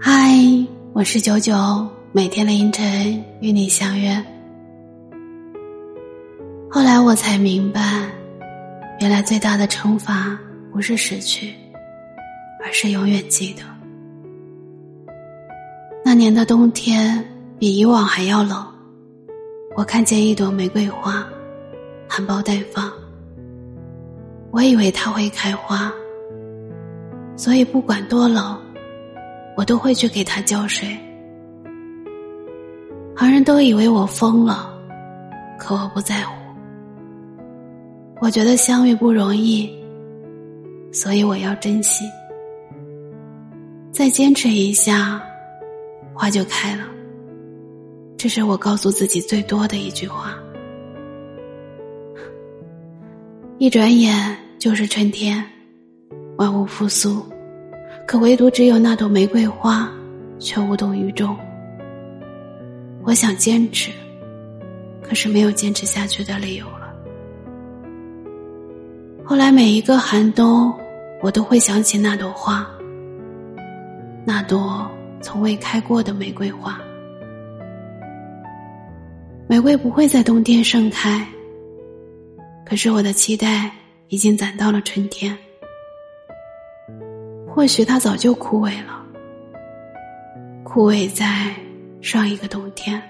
嗨，我是九九，每天凌晨与你相约。后来我才明白，原来最大的惩罚不是失去，而是永远记得。那年的冬天比以往还要冷，我看见一朵玫瑰花，含苞待放。我以为它会开花，所以不管多冷，我都会去给它浇水。旁人都以为我疯了，可我不在乎。我觉得相遇不容易，所以我要珍惜。再坚持一下，花就开了。这是我告诉自己最多的一句话。一转眼就是春天，万物复苏，可唯独只有那朵玫瑰花却无动于衷。我想坚持，可是没有坚持下去的理由了。后来每一个寒冬，我都会想起那朵花，那朵从未开过的玫瑰花。玫瑰不会在冬天盛开。可是我的期待已经攒到了春天，或许它早就枯萎了，枯萎在上一个冬天。